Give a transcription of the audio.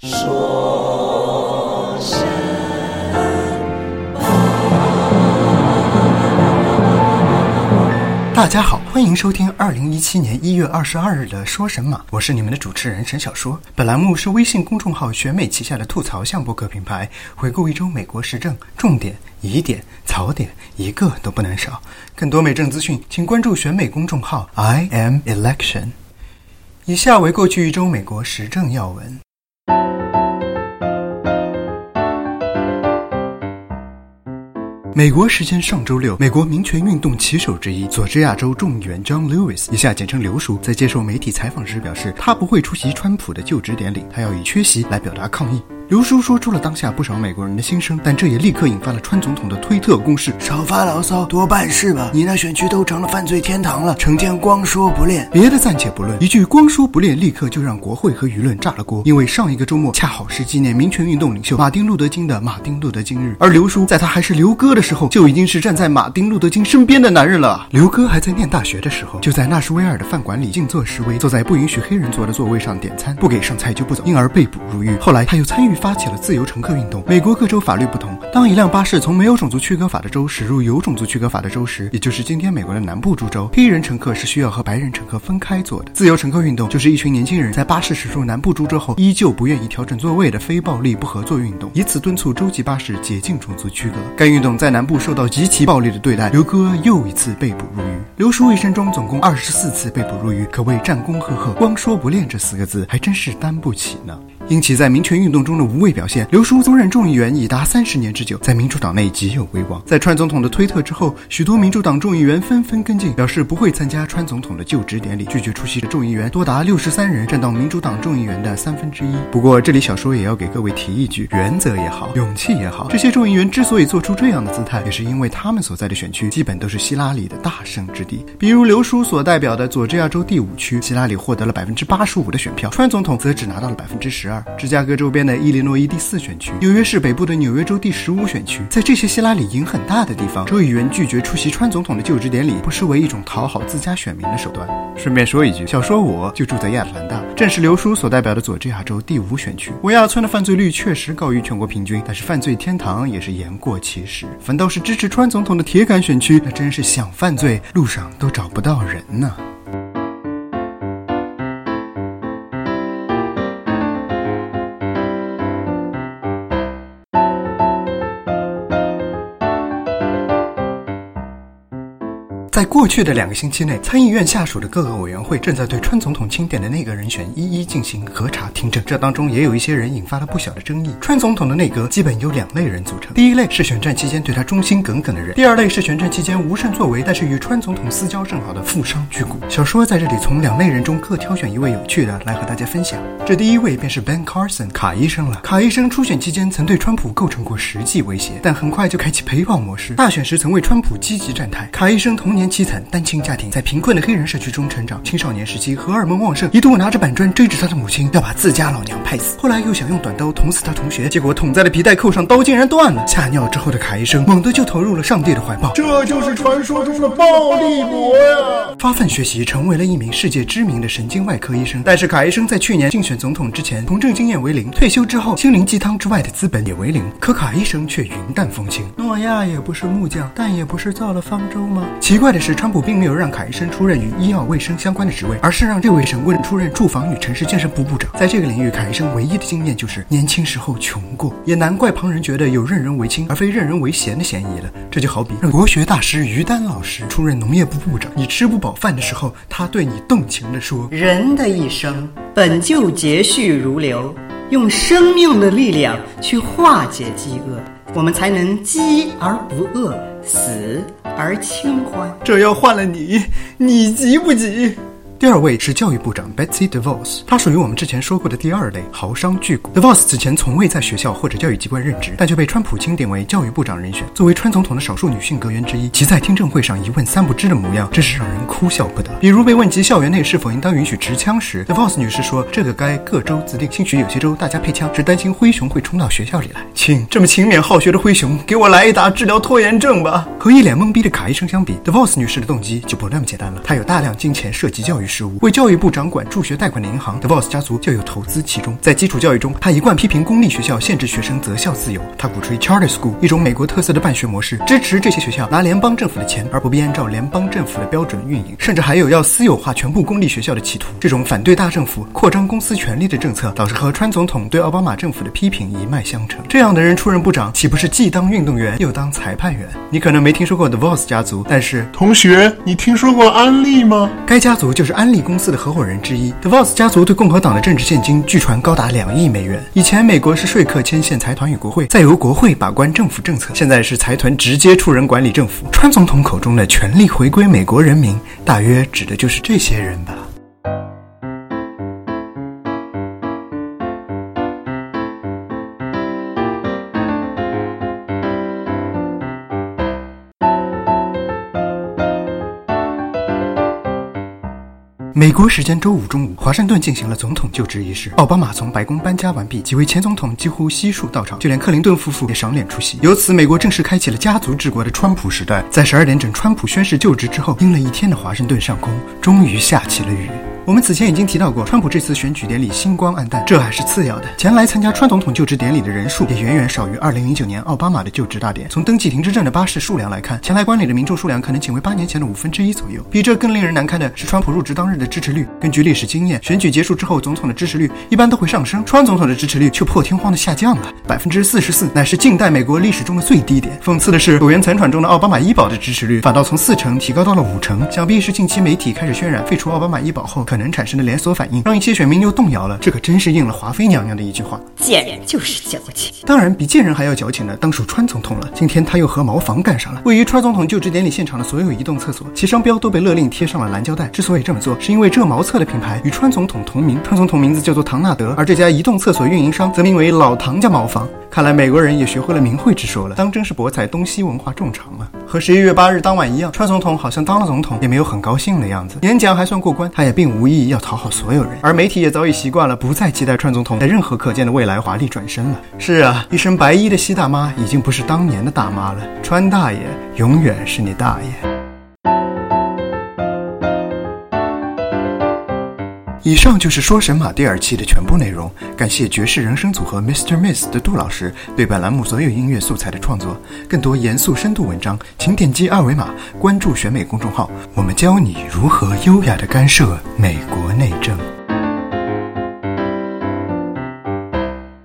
说声大家好，欢迎收听二零一七年一月二十二日的《说神马》，我是你们的主持人沈小说。本栏目是微信公众号选美旗下的吐槽向播客品牌，回顾一周美国时政重点、疑点、槽点，一个都不能少。更多美政资讯，请关注选美公众号 I am Election。以下为过去一周美国时政要闻。美国时间上周六，美国民权运动旗手之一、佐治亚州众议员 John Lewis（ 以下简称刘叔）在接受媒体采访时表示，他不会出席川普的就职典礼，他要以缺席来表达抗议。刘叔说出了当下不少美国人的心声，但这也立刻引发了川总统的推特攻势：少发牢骚，多办事吧！你那选区都成了犯罪天堂了，成天光说不练。别的暂且不论，一句光说不练，立刻就让国会和舆论炸了锅。因为上一个周末恰好是纪念民权运动领袖马丁·路德·金的马丁·路德·金日，而刘叔在他还是刘哥的时候，就已经是站在马丁·路德·金身边的男人了。刘哥还在念大学的时候，就在纳什维尔的饭馆里静坐示威，坐在不允许黑人坐的座位上点餐，不给上菜就不走，因而被捕入狱。后来他又参与发起了自由。乘客运动。美国各州法律不同，当一辆巴士从没有种族区隔法的州驶入有种族区隔法的州时，也就是今天美国的南部诸州，黑人乘客是需要和白人乘客分开坐的。自由乘客运动就是一群年轻人在巴士驶入南部诸州后，依旧不愿意调整座位的非暴力不合作运动，以此敦促州际巴士解禁种族区隔。该运动在南部受到极其暴力的对待，刘哥又一次被捕入狱。刘叔一生中总共二十四次被捕入狱，可谓战功赫赫。光说不练这四个字，还真是担不起呢。因其在民权运动中的无畏表现，刘叔曾任众议员已达三十年之久，在民主党内极有威望。在川总统的推特之后，许多民主党众议员纷纷跟进，表示不会参加川总统的就职典礼。拒绝出席的众议员多达六十三人，占到民主党众议员的三分之一。不过，这里小说也要给各位提一句：原则也好，勇气也好，这些众议员之所以做出这样的姿态，也是因为他们所在的选区基本都是希拉里的大胜之地。比如刘叔所代表的佐治亚州第五区，希拉里获得了百分之八十五的选票，川总统则只拿到了百分之十二。芝加哥周边的伊利诺伊第四选区，纽约市北部的纽约州第十五选区，在这些希拉里赢很大的地方，州议员拒绝出席川总统的就职典礼，不失为一种讨好自家选民的手段。顺便说一句，小说我就住在亚特兰大，正是刘叔所代表的佐治亚州第五选区。维亚村的犯罪率确实高于全国平均，但是犯罪天堂也是言过其实。反倒是支持川总统的铁杆选区，那真是想犯罪路上都找不到人呢。在过去的两个星期内，参议院下属的各个委员会正在对川总统钦点的内阁人选一一进行核查听证。这当中也有一些人引发了不小的争议。川总统的内阁基本由两类人组成：第一类是选战期间对他忠心耿耿的人；第二类是选战期间无甚作为，但是与川总统私交甚好的富商巨贾。小说在这里从两类人中各挑选一位有趣的来和大家分享。这第一位便是 Ben Carson 卡医生了。卡医生初选期间曾对川普构成过实际威胁，但很快就开启陪跑模式。大选时曾为川普积极站台。卡医生童年。凄惨单亲家庭，在贫困的黑人社区中成长。青少年时期荷尔蒙旺盛，一度拿着板砖追着他的母亲，要把自家老娘拍死。后来又想用短刀捅死他同学，结果捅在了皮带扣上，刀竟然断了。吓尿之后的卡医生猛地就投入了上帝的怀抱，这就是传说中的暴力魔呀！发奋学习，成为了一名世界知名的神经外科医生。但是卡医生在去年竞选总统之前，从政经验为零，退休之后心灵鸡汤之外的资本也为零。可卡医生却云淡风轻，诺亚也不是木匠，但也不是造了方舟吗？奇怪的是。川普并没有让卡医生出任与医药卫生相关的职位，而是让这位神棍出任住房与城市建设部部长。在这个领域，卡医生唯一的经验就是年轻时候穷过，也难怪旁人觉得有任人唯亲而非任人唯贤的嫌疑了。这就好比让国学大师于丹老师出任农业部部长，你吃不饱饭的时候，他对你动情地说：“人的一生本就节序如流，用生命的力量去化解饥饿，我们才能饥而不饿，死。”而清欢，这要换了你，你急不急？第二位是教育部长 Betsy DeVos，她属于我们之前说过的第二类豪商巨贾。DeVos 此前从未在学校或者教育机关任职，但却被川普钦点为教育部长人选。作为川总统的少数女性阁员之一，其在听证会上一问三不知的模样，真是让人哭笑不得。比如被问及校园内是否应当允许持枪时，DeVos 女士说：“这个该各州自定，兴许有些州大家配枪，只担心灰熊会冲到学校里来。”请这么勤勉好学的灰熊，给我来一打治疗拖延症吧。和一脸懵逼的卡医生相比，DeVos 女士的动机就不那么简单了。她有大量金钱涉及教育。育事务。为教育部掌管助学贷款的银行，DeVos 家族就有投资其中。在基础教育中，他一贯批评公立学校限制学生择校自由。他鼓吹 Charter School，一种美国特色的办学模式，支持这些学校拿联邦政府的钱，而不必按照联邦政府的标准运营。甚至还有要私有化全部公立学校的企图。这种反对大政府、扩张公司权力的政策，导致和川总统对奥巴马政府的批评一脉相承。这样的人出任部长，岂不是既当运动员又当裁判员？你可能没听说过 DeVos 家族，但是同学，你听说过安利吗？该家族就是安利公司的合伙人之一。DeVos 家族对共和党的政治现金据传高达两亿美元。以前美国是说客牵线财团与国会，再由国会把关政府政策，现在是财团直接出人管理政府。川总统口中的权力回归美国人民，大约指的就是这些人吧。美国时间周五中午，华盛顿进行了总统就职仪式。奥巴马从白宫搬家完毕，几位前总统几乎悉数到场，就连克林顿夫妇也赏脸出席。由此，美国正式开启了家族治国的川普时代。在十二点整，川普宣誓就职之后，阴了一天的华盛顿上空终于下起了雨。我们此前已经提到过，川普这次选举典礼星光黯淡，这还是次要的。前来参加川总统就职典礼的人数也远远少于2009年奥巴马的就职大典。从登记停车证的巴士数量来看，前来观礼的民众数量可能仅为八年前的五分之一左右。比这更令人难堪的是，川普入职当日的支持率。根据历史经验，选举结束之后，总统的支持率一般都会上升，川总统的支持率却破天荒的下降了，百分之四十四，乃是近代美国历史中的最低点。讽刺的是，苟延残喘中的奥巴马医保的支持率反倒从四成提高到了五成，想必是近期媒体开始渲染废除奥巴马医保后可能产生的连锁。反应让一些选民又动摇了，这可真是应了华妃娘娘的一句话：贱人就是矫情。当然，比贱人还要矫情的，当属川总统了。今天他又和茅房干上了。位于川总统就职典礼现场的所有移动厕所，其商标都被勒令贴上了蓝胶带。之所以这么做，是因为这茅厕的品牌与川总统同名，川总统名字叫做唐纳德，而这家移动厕所运营商则名为老唐家茅房。看来美国人也学会了名讳之说了，当真是博采东西文化众长啊！和十一月八日当晚一样，川总统好像当了总统也没有很高兴的样子。演讲还算过关，他也并无意要讨好所有人。而媒体也早已习惯了，不再期待川总统在任何可见的未来华丽转身了。是啊，一身白衣的西大妈已经不是当年的大妈了，川大爷永远是你大爷。以上就是《说神马》第二期的全部内容。感谢爵士人生组合 Mr. Miss 的杜老师对本栏目所有音乐素材的创作。更多严肃深度文章，请点击二维码关注选美公众号，我们教你如何优雅的干涉美国内政。